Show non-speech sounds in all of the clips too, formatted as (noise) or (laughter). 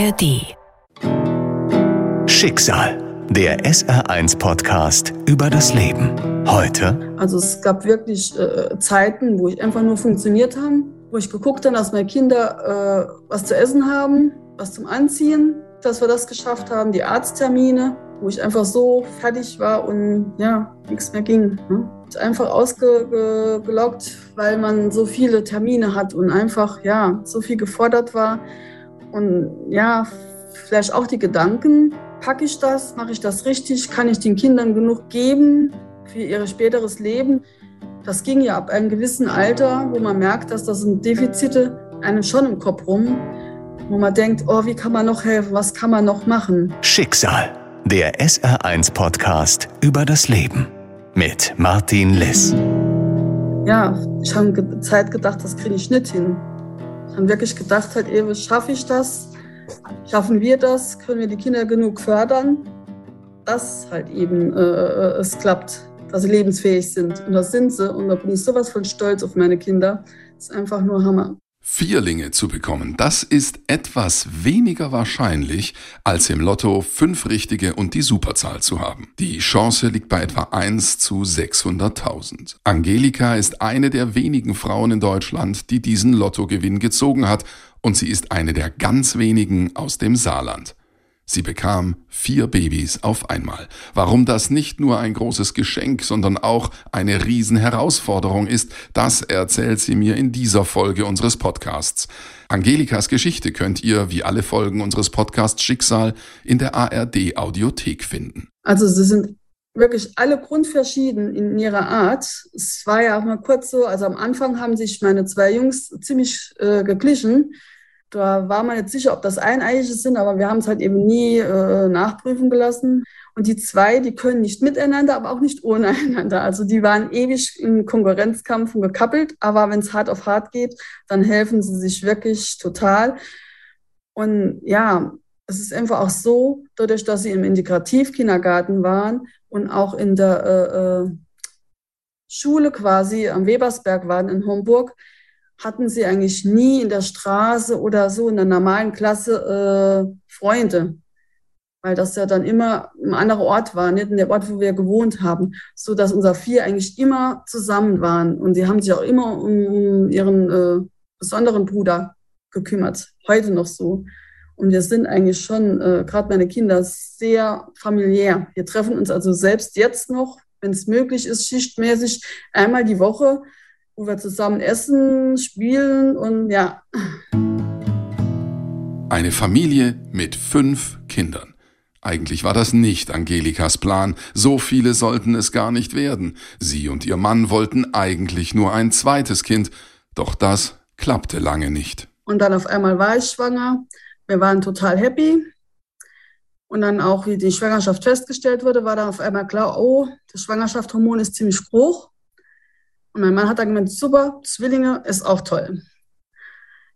ARD. Schicksal, der SR1-Podcast über das Leben. Heute. Also es gab wirklich äh, Zeiten, wo ich einfach nur funktioniert habe, wo ich geguckt habe, dass meine Kinder äh, was zu essen haben, was zum Anziehen, dass wir das geschafft haben, die Arzttermine, wo ich einfach so fertig war und ja, nichts mehr ging. Ne? Einfach ausgelockt, weil man so viele Termine hat und einfach ja so viel gefordert war. Und ja, vielleicht auch die Gedanken, packe ich das, mache ich das richtig, kann ich den Kindern genug geben für ihr späteres Leben. Das ging ja ab einem gewissen Alter, wo man merkt, dass das sind Defizite einem schon im Kopf rum, wo man denkt, oh, wie kann man noch helfen, was kann man noch machen. Schicksal, der SR1-Podcast über das Leben mit Martin Liss. Ja, ich habe Zeit gedacht, das kriege ich nicht hin. Ich habe wirklich gedacht, halt eben, schaffe ich das? Schaffen wir das? Können wir die Kinder genug fördern? Dass halt eben äh, äh, es klappt, dass sie lebensfähig sind. Und das sind sie. Und da bin ich sowas von stolz auf meine Kinder. Das ist einfach nur Hammer. Vierlinge zu bekommen, das ist etwas weniger wahrscheinlich, als im Lotto fünf richtige und die Superzahl zu haben. Die Chance liegt bei etwa 1 zu 600.000. Angelika ist eine der wenigen Frauen in Deutschland, die diesen Lottogewinn gezogen hat, und sie ist eine der ganz wenigen aus dem Saarland. Sie bekam vier Babys auf einmal. Warum das nicht nur ein großes Geschenk, sondern auch eine Riesenherausforderung ist, das erzählt sie mir in dieser Folge unseres Podcasts. Angelikas Geschichte könnt ihr, wie alle Folgen unseres Podcasts Schicksal, in der ARD Audiothek finden. Also sie sind wirklich alle grundverschieden in ihrer Art. Es war ja auch mal kurz so, also am Anfang haben sich meine zwei Jungs ziemlich äh, geglichen. Da war man jetzt sicher, ob das Eineiige sind, aber wir haben es halt eben nie äh, nachprüfen gelassen. Und die zwei, die können nicht miteinander, aber auch nicht ohne (laughs) einander. Also die waren ewig im Konkurrenzkampf und gekappelt, aber wenn es hart auf hart geht, dann helfen sie sich wirklich total. Und ja, es ist einfach auch so, dadurch, dass sie im Integrativkindergarten waren und auch in der äh, äh Schule quasi am Webersberg waren in Homburg, hatten sie eigentlich nie in der Straße oder so in der normalen Klasse äh, Freunde, weil das ja dann immer ein anderer Ort war, nicht in der Ort, wo wir gewohnt haben, so dass unser vier eigentlich immer zusammen waren. Und sie haben sich auch immer um ihren äh, besonderen Bruder gekümmert, heute noch so. Und wir sind eigentlich schon, äh, gerade meine Kinder, sehr familiär. Wir treffen uns also selbst jetzt noch, wenn es möglich ist, schichtmäßig einmal die Woche wo wir zusammen essen, spielen und ja. Eine Familie mit fünf Kindern. Eigentlich war das nicht Angelikas Plan, so viele sollten es gar nicht werden. Sie und ihr Mann wollten eigentlich nur ein zweites Kind, doch das klappte lange nicht. Und dann auf einmal war ich schwanger. Wir waren total happy. Und dann auch, wie die Schwangerschaft festgestellt wurde, war dann auf einmal klar, oh, das Schwangerschaftshormon ist ziemlich hoch. Und mein Mann hat dann gemeint, super, Zwillinge ist auch toll.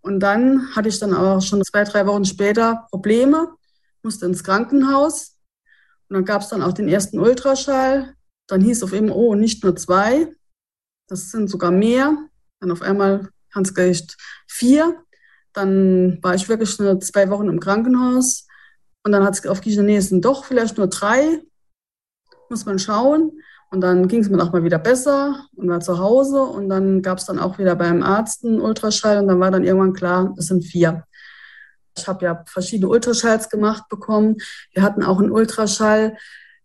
Und dann hatte ich dann auch schon zwei, drei Wochen später Probleme, musste ins Krankenhaus. Und dann gab es dann auch den ersten Ultraschall. Dann hieß auf einmal, oh, nicht nur zwei, das sind sogar mehr. Dann auf einmal ganz es gleich vier. Dann war ich wirklich nur zwei Wochen im Krankenhaus. Und dann hat es auf Genesen doch vielleicht nur drei. Muss man schauen. Und dann ging es mir auch mal wieder besser und war zu Hause. Und dann gab es dann auch wieder beim Arzt einen Ultraschall. Und dann war dann irgendwann klar, es sind vier. Ich habe ja verschiedene Ultraschalls gemacht bekommen. Wir hatten auch einen Ultraschall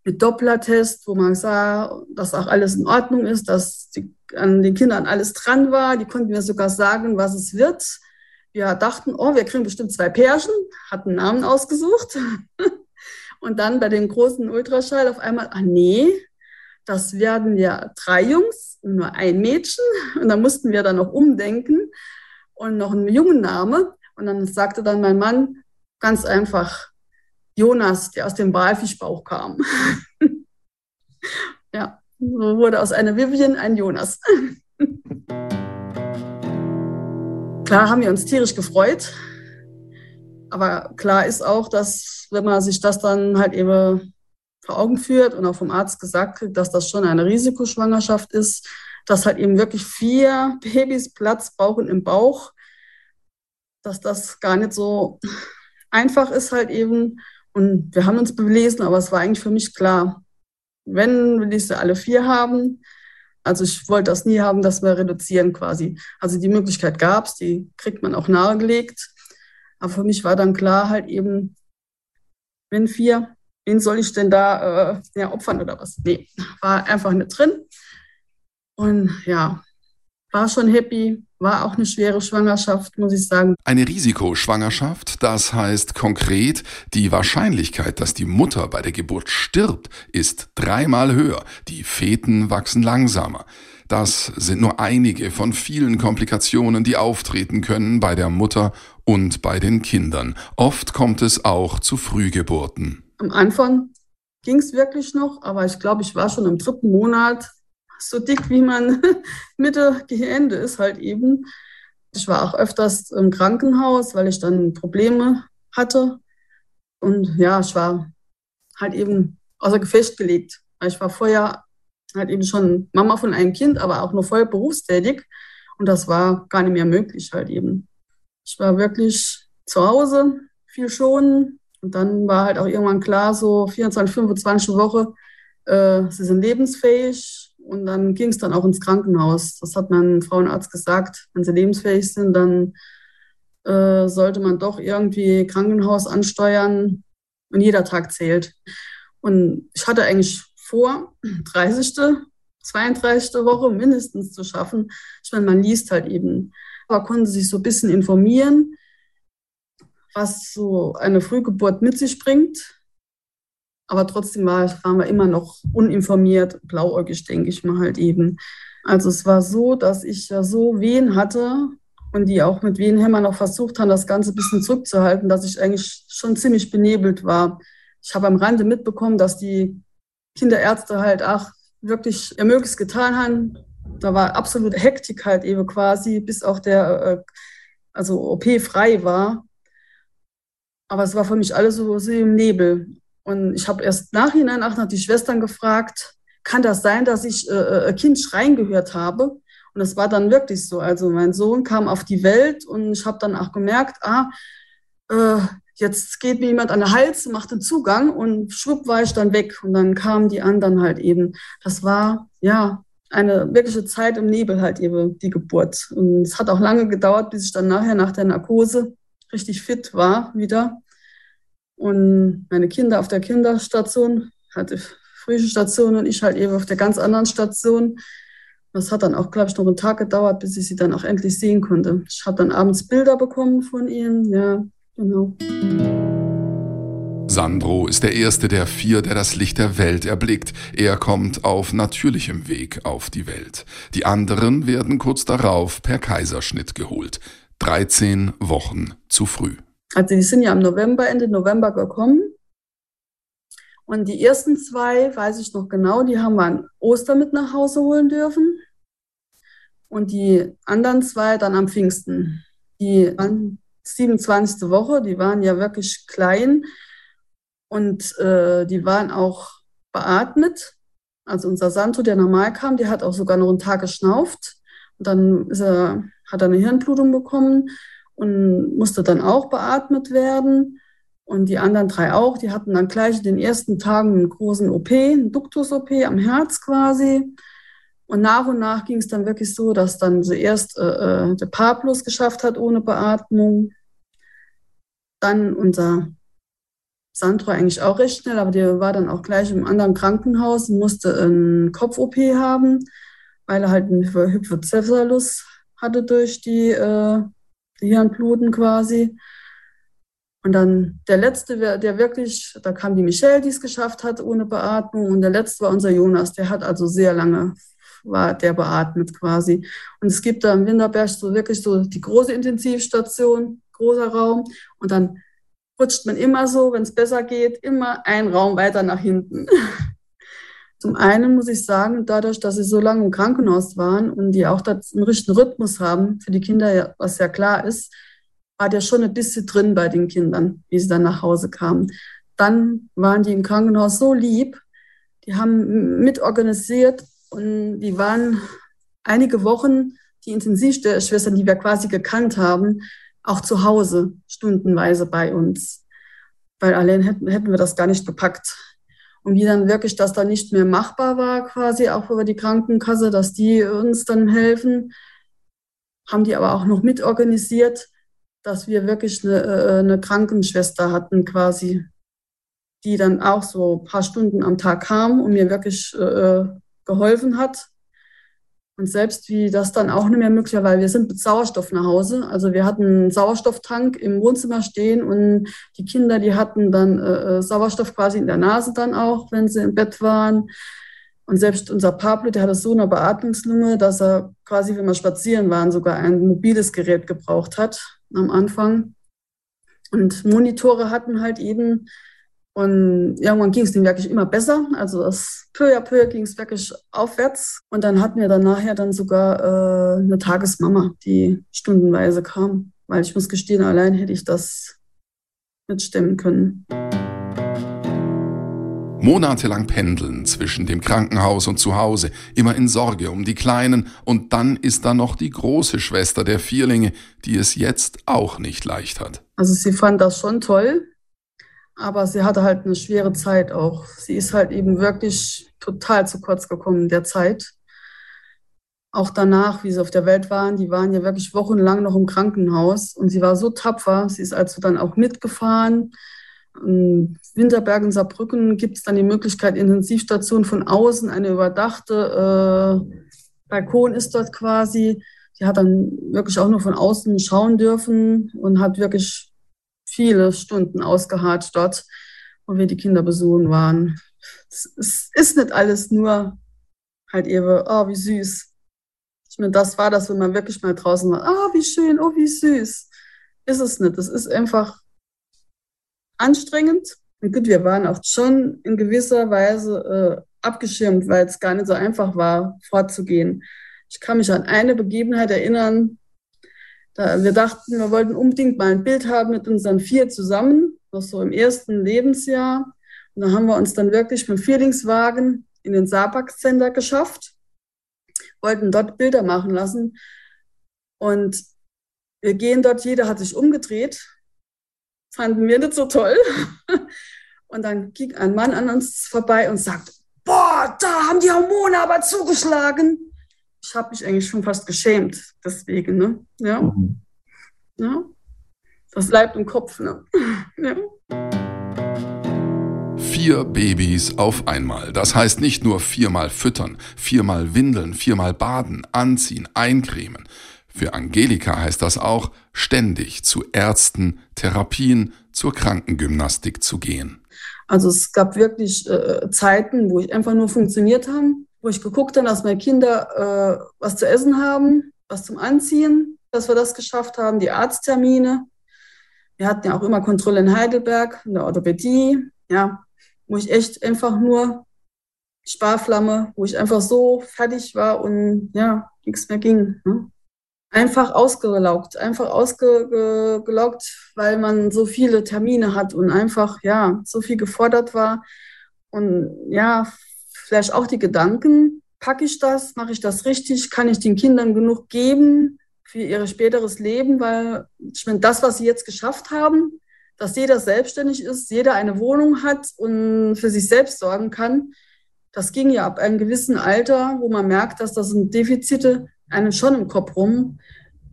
mit Doppler-Test, wo man sah, dass auch alles in Ordnung ist, dass die, an den Kindern alles dran war. Die konnten mir sogar sagen, was es wird. Wir dachten, oh, wir kriegen bestimmt zwei Pärchen, hatten Namen ausgesucht. (laughs) Und dann bei dem großen Ultraschall auf einmal, ah nee, das werden ja drei Jungs und nur ein Mädchen. Und da mussten wir dann noch umdenken und noch einen Jungenname. Und dann sagte dann mein Mann ganz einfach Jonas, der aus dem Walfischbauch kam. (laughs) ja, so wurde aus einer Vivian ein Jonas. (laughs) klar haben wir uns tierisch gefreut. Aber klar ist auch, dass wenn man sich das dann halt eben vor Augen führt und auch vom Arzt gesagt kriegt, dass das schon eine Risikoschwangerschaft ist, dass halt eben wirklich vier (laughs) Babys Platz brauchen im Bauch, dass das gar nicht so einfach ist halt eben. Und wir haben uns belesen, aber es war eigentlich für mich klar, wenn will ich sie alle vier haben. Also ich wollte das nie haben, dass wir reduzieren quasi. Also die Möglichkeit gab es, die kriegt man auch nahegelegt. Aber für mich war dann klar halt eben, wenn vier, wen soll ich denn da äh, ja, opfern oder was? Nee, war einfach nicht drin. Und ja, war schon happy, war auch eine schwere Schwangerschaft, muss ich sagen. Eine Risikoschwangerschaft, das heißt konkret, die Wahrscheinlichkeit, dass die Mutter bei der Geburt stirbt, ist dreimal höher. Die Feten wachsen langsamer. Das sind nur einige von vielen Komplikationen, die auftreten können bei der Mutter und bei den Kindern. Oft kommt es auch zu Frühgeburten. Am Anfang ging es wirklich noch, aber ich glaube, ich war schon im dritten Monat so dick, wie man (laughs) Mitte Ende ist halt eben. Ich war auch öfters im Krankenhaus, weil ich dann Probleme hatte. Und ja, ich war halt eben außer Gefecht gelegt. Ich war vorher halt eben schon Mama von einem Kind, aber auch nur voll berufstätig. Und das war gar nicht mehr möglich halt eben. Ich war wirklich zu Hause, viel schonen. Und dann war halt auch irgendwann klar, so 24, 25 Woche, äh, sie sind lebensfähig, und dann ging es dann auch ins Krankenhaus. Das hat mein Frauenarzt gesagt. Wenn sie lebensfähig sind, dann äh, sollte man doch irgendwie Krankenhaus ansteuern. Und jeder Tag zählt. Und ich hatte eigentlich vor, 30., 32. Woche mindestens zu schaffen. Ich meine, man liest halt eben. Aber konnte sich so ein bisschen informieren, was so eine Frühgeburt mit sich bringt aber trotzdem war, waren wir immer noch uninformiert, blauäugig, denke ich mal halt eben. Also es war so, dass ich ja so Wehen hatte und die auch mit Wehenhämmern noch versucht haben, das Ganze ein bisschen zurückzuhalten, dass ich eigentlich schon ziemlich benebelt war. Ich habe am Rande mitbekommen, dass die Kinderärzte halt auch wirklich ihr Mögliches getan haben. Da war absolute Hektik halt eben quasi, bis auch der, äh, also OP frei war. Aber es war für mich alles so, im Nebel. Und ich habe erst nachhinein auch noch die Schwestern gefragt, kann das sein, dass ich äh, äh, ein Kind schreien gehört habe? Und das war dann wirklich so. Also mein Sohn kam auf die Welt und ich habe dann auch gemerkt, ah, äh, jetzt geht mir jemand an den Hals, macht den Zugang und schwupp war ich dann weg. Und dann kamen die anderen halt eben. Das war, ja, eine wirkliche Zeit im Nebel halt eben, die Geburt. Und es hat auch lange gedauert, bis ich dann nachher nach der Narkose richtig fit war wieder. Und meine Kinder auf der Kinderstation, hatte frühe Station und ich halt eben auf der ganz anderen Station. Das hat dann auch, glaube ich, noch einen Tag gedauert, bis ich sie dann auch endlich sehen konnte. Ich habe dann abends Bilder bekommen von ihnen. Ja, genau. Sandro ist der erste der vier, der das Licht der Welt erblickt. Er kommt auf natürlichem Weg auf die Welt. Die anderen werden kurz darauf per Kaiserschnitt geholt. 13 Wochen zu früh. Also die sind ja im November, Ende November gekommen. Und die ersten zwei, weiß ich noch genau, die haben wir an Ostern mit nach Hause holen dürfen. Und die anderen zwei dann am Pfingsten. Die waren 27. Woche, die waren ja wirklich klein und äh, die waren auch beatmet. Also unser Santo, der normal kam, der hat auch sogar noch einen Tag geschnauft. Und dann er, hat eine Hirnblutung bekommen und musste dann auch beatmet werden. Und die anderen drei auch, die hatten dann gleich in den ersten Tagen einen großen OP, einen Duktus-OP am Herz quasi. Und nach und nach ging es dann wirklich so, dass dann zuerst äh, äh, der Pablus geschafft hat ohne Beatmung. Dann unser Sandro eigentlich auch recht schnell, aber der war dann auch gleich im anderen Krankenhaus und musste einen Kopf-OP haben, weil er halt einen Hypocephalus hatte durch die äh, Hirnbluten quasi. Und dann der letzte, der wirklich, da kam die Michelle, die es geschafft hat ohne Beatmung. Und der letzte war unser Jonas, der hat also sehr lange, war der beatmet quasi. Und es gibt da im Winterberg so wirklich so die große Intensivstation, großer Raum. Und dann rutscht man immer so, wenn es besser geht, immer einen Raum weiter nach hinten. (laughs) Zum einen muss ich sagen, dadurch, dass sie so lange im Krankenhaus waren und die auch einen richtigen Rhythmus haben für die Kinder, was ja klar ist, war der schon ein bisschen drin bei den Kindern, wie sie dann nach Hause kamen. Dann waren die im Krankenhaus so lieb, die haben mitorganisiert und die waren einige Wochen, die Intensivschwestern, die wir quasi gekannt haben, auch zu Hause stundenweise bei uns. weil allein hätten, hätten wir das gar nicht gepackt. Und wie dann wirklich das dann nicht mehr machbar war, quasi auch über die Krankenkasse, dass die uns dann helfen, haben die aber auch noch mitorganisiert, dass wir wirklich eine, äh, eine Krankenschwester hatten quasi, die dann auch so ein paar Stunden am Tag kam und mir wirklich äh, geholfen hat. Und selbst wie das dann auch nicht mehr möglich war, weil wir sind mit Sauerstoff nach Hause. Also wir hatten einen Sauerstofftank im Wohnzimmer stehen und die Kinder, die hatten dann äh, äh, Sauerstoff quasi in der Nase dann auch, wenn sie im Bett waren. Und selbst unser Pablo, der hatte so eine Beatmungslunge, dass er quasi, wenn wir spazieren waren, sogar ein mobiles Gerät gebraucht hat am Anfang. Und Monitore hatten halt eben und irgendwann ging es dem wirklich immer besser. Also das peu à peu ging es wirklich aufwärts. Und dann hatten wir dann nachher dann sogar äh, eine Tagesmama, die stundenweise kam. Weil ich muss gestehen, allein hätte ich das nicht stemmen können. Monatelang pendeln zwischen dem Krankenhaus und zu Hause, immer in Sorge um die Kleinen, und dann ist da noch die große Schwester der Vierlinge, die es jetzt auch nicht leicht hat. Also sie fand das schon toll, aber sie hatte halt eine schwere Zeit auch. Sie ist halt eben wirklich total zu kurz gekommen der Zeit. Auch danach, wie sie auf der Welt waren, die waren ja wirklich wochenlang noch im Krankenhaus und sie war so tapfer. Sie ist also dann auch mitgefahren. In Winterberg in Saarbrücken gibt es dann die Möglichkeit, Intensivstation von außen, eine überdachte äh, Balkon ist dort quasi. Die hat dann wirklich auch nur von außen schauen dürfen und hat wirklich viele Stunden ausgeharrt dort, wo wir die Kinder besuchen waren. Es ist nicht alles nur halt eben, oh, wie süß. Ich meine, das war das, wenn man wirklich mal draußen war, oh, wie schön, oh, wie süß. Ist es nicht. Es ist einfach anstrengend. Und gut, wir waren auch schon in gewisser Weise äh, abgeschirmt, weil es gar nicht so einfach war, fortzugehen. Ich kann mich an eine Begebenheit erinnern, wir dachten, wir wollten unbedingt mal ein Bild haben mit unseren vier zusammen, noch so im ersten Lebensjahr. Und da haben wir uns dann wirklich mit dem Vierlingswagen in den Saarback-Center geschafft, wollten dort Bilder machen lassen. Und wir gehen dort, jeder hat sich umgedreht, fanden wir nicht so toll. (laughs) Und dann ging ein Mann an uns vorbei und sagt, boah, da haben die Hormone aber zugeschlagen ich habe mich eigentlich schon fast geschämt deswegen. Ne? Ja. Mhm. ja. Das bleibt im Kopf. Ne? (laughs) ja. Vier Babys auf einmal. Das heißt nicht nur viermal füttern, viermal windeln, viermal baden, anziehen, eincremen. Für Angelika heißt das auch, ständig zu Ärzten, Therapien, zur Krankengymnastik zu gehen. Also es gab wirklich äh, Zeiten, wo ich einfach nur funktioniert habe wo ich geguckt habe, dass meine Kinder äh, was zu essen haben, was zum Anziehen, dass wir das geschafft haben, die Arzttermine. Wir hatten ja auch immer Kontrolle in Heidelberg, in der Orthopädie, ja, wo ich echt einfach nur Sparflamme, wo ich einfach so fertig war und ja, nichts mehr ging. Ne? Einfach ausgelaugt, einfach ausgelaugt, weil man so viele Termine hat und einfach, ja, so viel gefordert war. Und ja, vielleicht auch die Gedanken, packe ich das, mache ich das richtig, kann ich den Kindern genug geben für ihr späteres Leben, weil ich meine, das, was sie jetzt geschafft haben, dass jeder selbstständig ist, jeder eine Wohnung hat und für sich selbst sorgen kann, das ging ja ab einem gewissen Alter, wo man merkt, dass das sind Defizite einem schon im Kopf rum,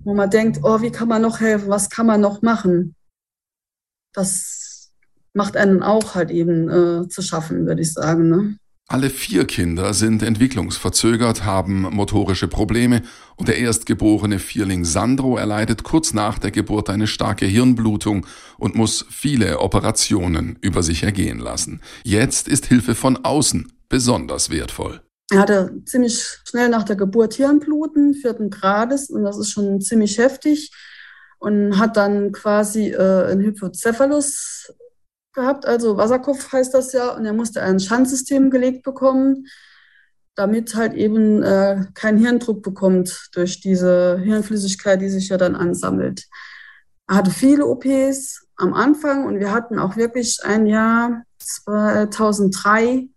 wo man denkt, oh, wie kann man noch helfen, was kann man noch machen? Das macht einen auch halt eben äh, zu schaffen, würde ich sagen. Ne? Alle vier Kinder sind entwicklungsverzögert, haben motorische Probleme und der erstgeborene Vierling Sandro erleidet kurz nach der Geburt eine starke Hirnblutung und muss viele Operationen über sich ergehen lassen. Jetzt ist Hilfe von außen besonders wertvoll. Er hatte ziemlich schnell nach der Geburt Hirnbluten, vierten Grades, und das ist schon ziemlich heftig. Und hat dann quasi äh, einen Hypocephalus gehabt, also Wasserkopf heißt das ja, und er musste ein Schandsystem gelegt bekommen, damit halt eben äh, kein Hirndruck bekommt durch diese Hirnflüssigkeit, die sich ja dann ansammelt. Er hatte viele OPs am Anfang und wir hatten auch wirklich ein Jahr 2003,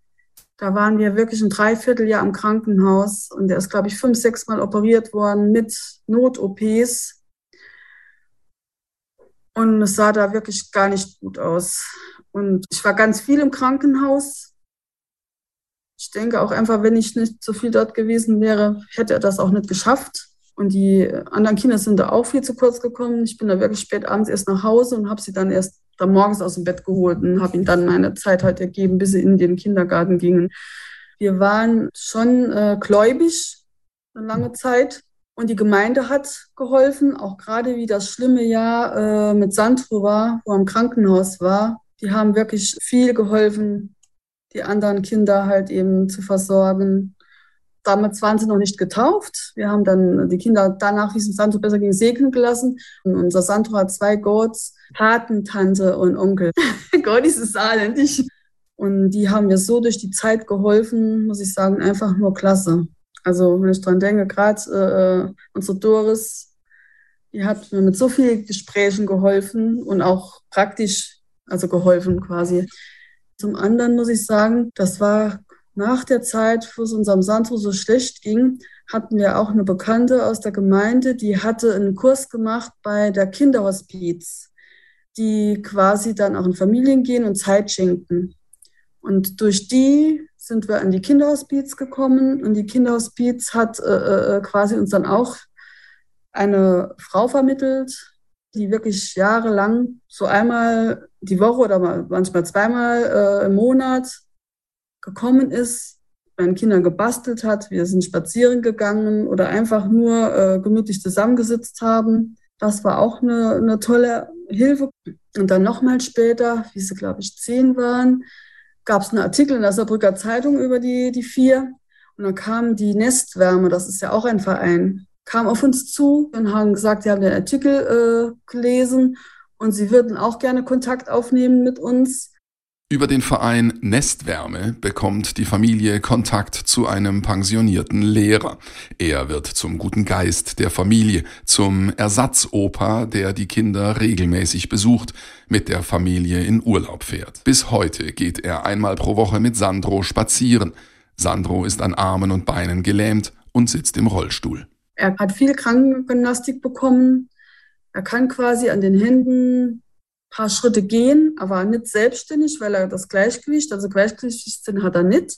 da waren wir wirklich ein Dreivierteljahr im Krankenhaus und der ist, glaube ich, fünf, sechs Mal operiert worden mit Not-OPs Und es sah da wirklich gar nicht gut aus. Und ich war ganz viel im Krankenhaus. Ich denke auch einfach, wenn ich nicht so viel dort gewesen wäre, hätte er das auch nicht geschafft. Und die anderen Kinder sind da auch viel zu kurz gekommen. Ich bin da wirklich spät abends erst nach Hause und habe sie dann erst dann morgens aus dem Bett geholt und habe ihnen dann meine Zeit halt ergeben, bis sie in den Kindergarten gingen. Wir waren schon äh, gläubig eine lange Zeit und die Gemeinde hat geholfen, auch gerade wie das schlimme Jahr äh, mit Sandro war, wo er im Krankenhaus war. Die haben wirklich viel geholfen, die anderen Kinder halt eben zu versorgen. Damals waren sie noch nicht getauft. Wir haben dann die Kinder danach, wie es Sandro besser ging, segnen gelassen. Und unser Sandro hat zwei Goats, Patentante und Onkel. (laughs) Gott ist saarländisch. Und die haben mir so durch die Zeit geholfen, muss ich sagen, einfach nur klasse. Also wenn ich dran denke, gerade äh, unsere Doris, die hat mir mit so vielen Gesprächen geholfen und auch praktisch, also geholfen quasi. Zum anderen muss ich sagen, das war nach der Zeit, wo es unserem Sandro so schlecht ging, hatten wir auch eine Bekannte aus der Gemeinde, die hatte einen Kurs gemacht bei der Kinderhospiz, die quasi dann auch in Familien gehen und Zeit schenken. Und durch die sind wir an die Kinderhospiz gekommen und die Kinderhospiz hat äh, äh, quasi uns dann auch eine Frau vermittelt, die wirklich jahrelang so einmal die Woche oder manchmal zweimal äh, im Monat gekommen ist, bei den Kindern gebastelt hat. Wir sind spazieren gegangen oder einfach nur äh, gemütlich zusammengesitzt haben. Das war auch eine, eine tolle Hilfe. Und dann nochmal später, wie sie, glaube ich, zehn waren, gab es einen Artikel in der Saarbrücker Zeitung über die, die vier. Und dann kam die Nestwärme, das ist ja auch ein Verein, kam auf uns zu und haben gesagt, sie haben den Artikel äh, gelesen und sie würden auch gerne Kontakt aufnehmen mit uns. Über den Verein Nestwärme bekommt die Familie Kontakt zu einem pensionierten Lehrer. Er wird zum guten Geist der Familie, zum Ersatzopa, der die Kinder regelmäßig besucht, mit der Familie in Urlaub fährt. Bis heute geht er einmal pro Woche mit Sandro spazieren. Sandro ist an Armen und Beinen gelähmt und sitzt im Rollstuhl. Er hat viel Krankengymnastik bekommen. Er kann quasi an den Händen paar Schritte gehen, aber nicht selbstständig, weil er das Gleichgewicht, also Gleichgewichtssinn hat er nicht,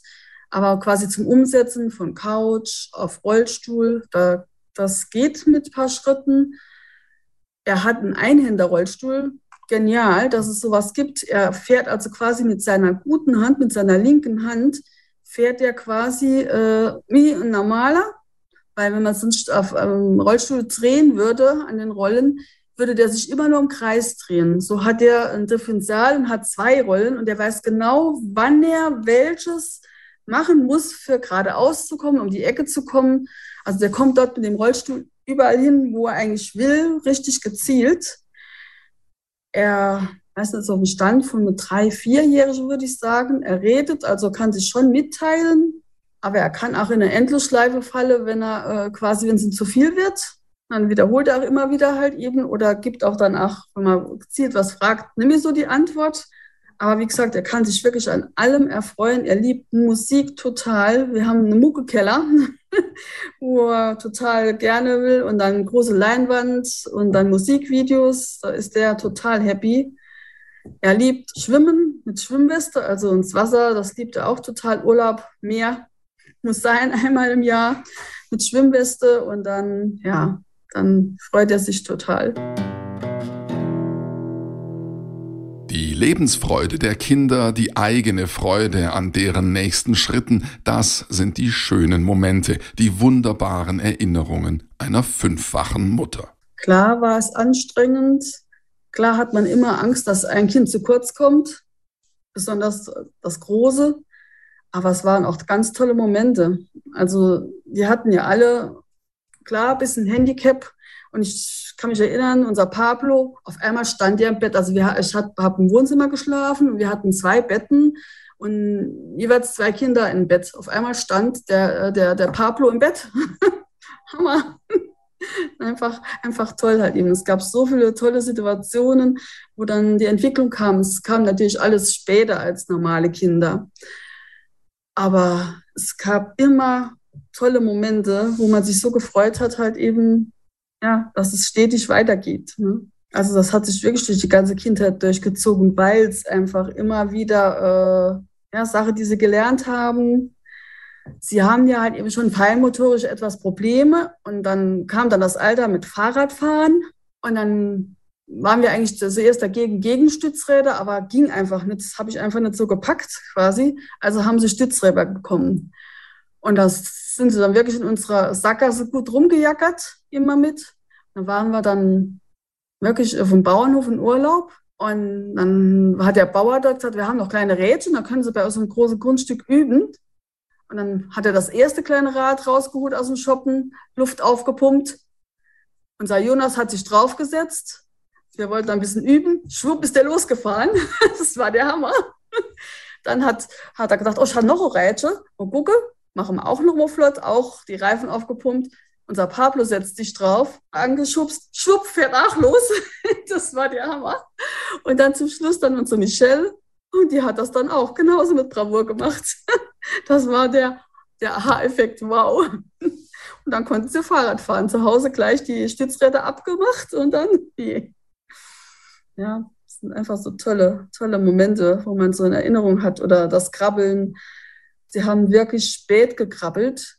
aber quasi zum Umsetzen von Couch auf Rollstuhl, da, das geht mit paar Schritten. Er hat einen Einhänder-Rollstuhl, genial, dass es sowas gibt. Er fährt also quasi mit seiner guten Hand, mit seiner linken Hand, fährt er quasi äh, wie ein normaler, weil wenn man sonst auf einem Rollstuhl drehen würde, an den Rollen, würde der sich immer nur im Kreis drehen. So hat er ein Differential und hat zwei Rollen und er weiß genau, wann er welches machen muss, für geradeaus zu kommen, um die Ecke zu kommen. Also der kommt dort mit dem Rollstuhl überall hin, wo er eigentlich will, richtig gezielt. Er weiß nicht, so ein Stand von einem drei-, vierjährigen, würde ich sagen. Er redet, also kann sich schon mitteilen, aber er kann auch in eine Endlosschleife fallen, wenn er äh, quasi, wenn es ihm zu viel wird. Dann wiederholt er auch immer wieder halt eben oder gibt auch dann auch, wenn man gezielt was fragt, nimm mir so die Antwort. Aber wie gesagt, er kann sich wirklich an allem erfreuen. Er liebt Musik total. Wir haben einen Muckekeller, (laughs) wo er total gerne will und dann große Leinwand und dann Musikvideos. Da ist er total happy. Er liebt Schwimmen mit Schwimmweste, also ins Wasser. Das liebt er auch total. Urlaub, Meer muss sein (laughs) einmal im Jahr mit Schwimmweste und dann, ja, dann freut er sich total. Die Lebensfreude der Kinder, die eigene Freude an deren nächsten Schritten, das sind die schönen Momente, die wunderbaren Erinnerungen einer fünffachen Mutter. Klar war es anstrengend. Klar hat man immer Angst, dass ein Kind zu kurz kommt, besonders das Große. Aber es waren auch ganz tolle Momente. Also wir hatten ja alle klar, bisschen Handicap. Und ich kann mich erinnern, unser Pablo, auf einmal stand er im Bett. Also wir, ich habe hab im Wohnzimmer geschlafen und wir hatten zwei Betten und jeweils zwei Kinder im Bett. Auf einmal stand der, der, der Pablo im Bett. (laughs) Hammer. einfach, einfach toll halt eben. Es gab so viele tolle Situationen, wo dann die Entwicklung kam. Es kam natürlich alles später als normale Kinder. Aber es gab immer tolle Momente, wo man sich so gefreut hat, halt eben, ja, dass es stetig weitergeht. Ne? Also das hat sich wirklich durch die ganze Kindheit durchgezogen, weil es einfach immer wieder äh, ja, Sache, die sie gelernt haben. Sie haben ja halt eben schon feinmotorisch etwas Probleme und dann kam dann das Alter mit Fahrradfahren und dann waren wir eigentlich zuerst dagegen gegen Stützräder, aber ging einfach nicht. Das habe ich einfach nicht so gepackt quasi. Also haben sie Stützräder bekommen. Und das sind sie dann wirklich in unserer Sackgasse gut rumgejackert, immer mit. Dann waren wir dann wirklich auf dem Bauernhof in Urlaub. Und dann hat der Bauer dort gesagt, wir haben noch kleine Rädchen, da können Sie bei uns ein großes Grundstück üben. Und dann hat er das erste kleine Rad rausgeholt aus dem Shoppen, Luft aufgepumpt. Unser Jonas hat sich draufgesetzt. Wir wollten ein bisschen üben. Schwupp ist der losgefahren. (laughs) Das war der Hammer. Dann hat, hat er gesagt, oh, ich habe noch eine Rätsche. Und gucke, machen wir auch noch mal flott, auch die Reifen aufgepumpt. Unser Pablo setzt sich drauf, angeschubst, schwupp, fährt auch los. (laughs) das war der Hammer. Und dann zum Schluss dann unsere Michelle. Und die hat das dann auch genauso mit Bravour gemacht. (laughs) das war der, der Aha-Effekt, wow. Und dann konnten sie Fahrrad fahren. Zu Hause gleich die Stützräder abgemacht und dann die. Ja, das sind einfach so tolle, tolle Momente, wo man so eine Erinnerung hat. Oder das Krabbeln. Sie haben wirklich spät gekrabbelt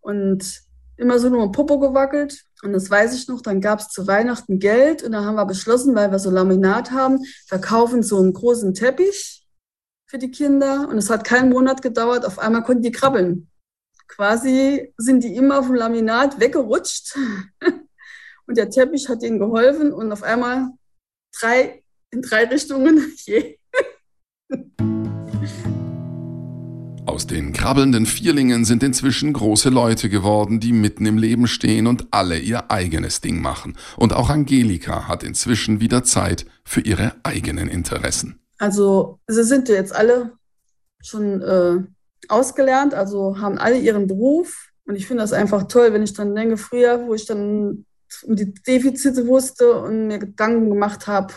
und immer so nur im Popo gewackelt. Und das weiß ich noch, dann gab es zu Weihnachten Geld und dann haben wir beschlossen, weil wir so Laminat haben, verkaufen so einen großen Teppich für die Kinder. Und es hat keinen Monat gedauert, auf einmal konnten die krabbeln quasi sind die immer vom Laminat weggerutscht. (laughs) Und der Teppich hat ihnen geholfen und auf einmal drei in drei Richtungen. (laughs) Aus den krabbelnden Vierlingen sind inzwischen große Leute geworden, die mitten im Leben stehen und alle ihr eigenes Ding machen. Und auch Angelika hat inzwischen wieder Zeit für ihre eigenen Interessen. Also, sie sind jetzt alle schon äh, ausgelernt, also haben alle ihren Beruf. Und ich finde das einfach toll, wenn ich dann denke, früher, wo ich dann um die Defizite wusste und mir Gedanken gemacht habe,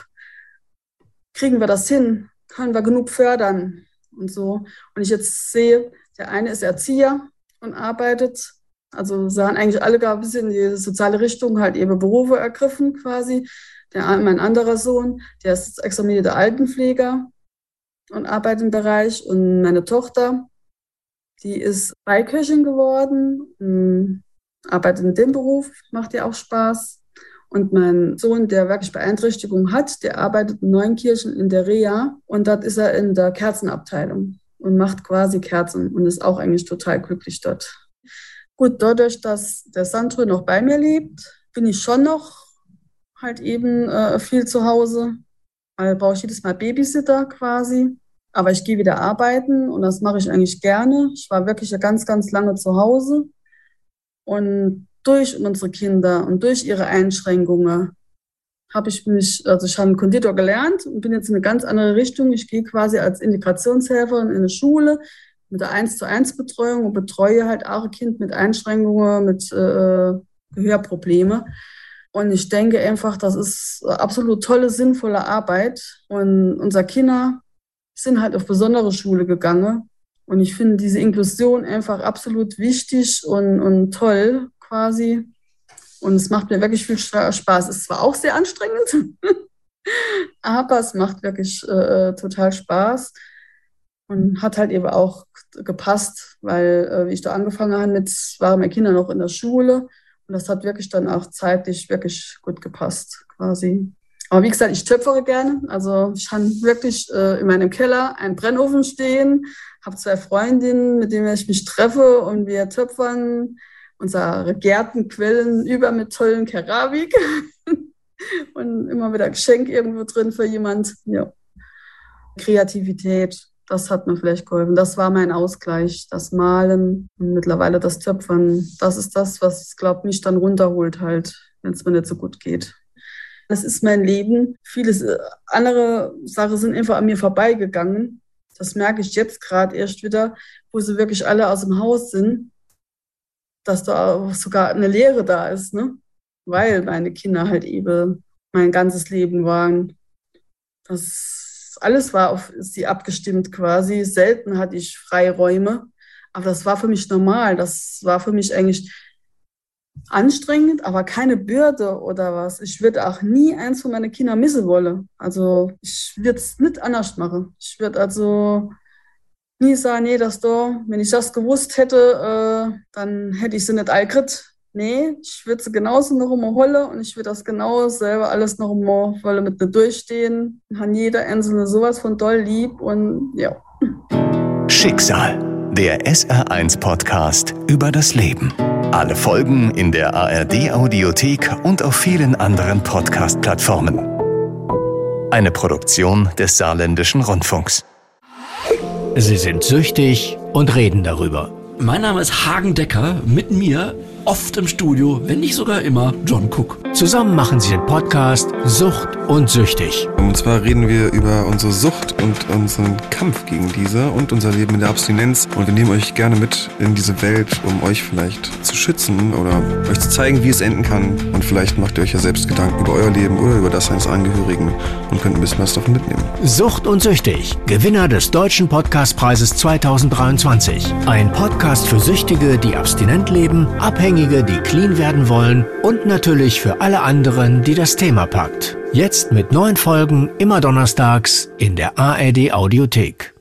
kriegen wir das hin? Können wir genug fördern? Und so. Und ich jetzt sehe, der eine ist Erzieher und arbeitet. Also sie haben eigentlich alle gar ein bisschen in die soziale Richtung halt ihre Berufe ergriffen quasi. Der, mein anderer Sohn, der ist examinierter Altenpfleger und arbeitet im Bereich. Und meine Tochter, die ist Beiköchin geworden, hm, arbeitet in dem Beruf, macht ihr auch Spaß. Und mein Sohn, der wirklich Beeinträchtigung hat, der arbeitet in Neunkirchen in der Reha und dort ist er in der Kerzenabteilung und macht quasi Kerzen und ist auch eigentlich total glücklich dort. Gut, dadurch, dass der Sandro noch bei mir lebt, bin ich schon noch halt eben äh, viel zu Hause. Also brauche ich jedes Mal Babysitter quasi. Aber ich gehe wieder arbeiten und das mache ich eigentlich gerne. Ich war wirklich ganz, ganz lange zu Hause. Und durch unsere Kinder und durch ihre Einschränkungen habe ich mich, also ich habe Konditor gelernt und bin jetzt in eine ganz andere Richtung. Ich gehe quasi als Integrationshelferin in eine Schule mit der 1 zu 1 Betreuung und betreue halt auch ein Kind mit Einschränkungen, mit äh, Gehörprobleme. Und ich denke einfach, das ist absolut tolle, sinnvolle Arbeit. Und unser Kinder sind halt auf besondere Schule gegangen. Und ich finde diese Inklusion einfach absolut wichtig und, und toll quasi. Und es macht mir wirklich viel Spaß. Es ist zwar auch sehr anstrengend, (laughs) aber es macht wirklich äh, total Spaß und hat halt eben auch gepasst, weil äh, wie ich da angefangen habe, mit, waren meine Kinder noch in der Schule und das hat wirklich dann auch zeitlich wirklich gut gepasst quasi. Aber wie gesagt, ich töpfere gerne. Also ich habe wirklich äh, in meinem Keller einen Brennofen stehen, habe zwei Freundinnen, mit denen ich mich treffe und wir töpfern. Unsere Gärten quellen über mit tollen Keramik (laughs) und immer wieder Geschenk irgendwo drin für jemand. Ja. Kreativität, das hat mir vielleicht geholfen. Das war mein Ausgleich, das Malen und mittlerweile das Töpfern. Das ist das, was, glaube ich, mich dann runterholt halt, wenn es mir nicht so gut geht. Das ist mein Leben. Vieles äh, andere Sachen sind einfach an mir vorbeigegangen. Das merke ich jetzt gerade erst wieder, wo sie wirklich alle aus dem Haus sind, dass da sogar eine Lehre da ist, ne? weil meine Kinder halt eben mein ganzes Leben waren. Das alles war auf sie abgestimmt quasi. Selten hatte ich Freiräume, aber das war für mich normal. Das war für mich eigentlich anstrengend, aber keine Bürde oder was. Ich würde auch nie eins von meinen Kindern missen wollen. Also ich würde es nicht anders machen. Ich würde also nie sagen, nee, das da, wenn ich das gewusst hätte, äh, dann hätte ich sie nicht allgritt. Nee, ich würde sie genauso noch immer holen und ich würde das genau selber alles noch immer wollen mit mir durchstehen. Haben jeder Einzelne sowas von doll lieb und ja. Schicksal, der SR1-Podcast über das Leben. Alle Folgen in der ARD-Audiothek und auf vielen anderen Podcast-Plattformen. Eine Produktion des Saarländischen Rundfunks. Sie sind süchtig und reden darüber. Mein Name ist Hagen Decker. Mit mir oft im Studio, wenn nicht sogar immer, John Cook. Zusammen machen sie den Podcast Sucht und Süchtig. Und zwar reden wir über unsere Sucht und unseren Kampf gegen diese und unser Leben in der Abstinenz. Und wir nehmen euch gerne mit in diese Welt, um euch vielleicht zu schützen oder euch zu zeigen, wie es enden kann. Und vielleicht macht ihr euch ja selbst Gedanken über euer Leben oder über das eines Angehörigen und könnt ein bisschen was davon mitnehmen. Sucht und Süchtig, Gewinner des Deutschen Podcastpreises 2023. Ein Podcast für Süchtige, die abstinent leben, Abhängige, die clean werden wollen und natürlich für alle anderen, die das Thema packt. Jetzt mit neuen Folgen immer donnerstags in der ARD Audiothek.